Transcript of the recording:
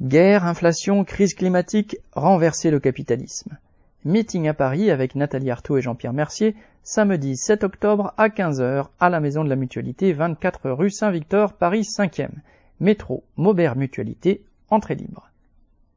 Guerre, inflation, crise climatique, renverser le capitalisme. Meeting à Paris avec Nathalie Arthaud et Jean-Pierre Mercier, samedi 7 octobre à 15h à la Maison de la Mutualité, 24 rue Saint-Victor, Paris 5e. Métro Maubert Mutualité, entrée libre.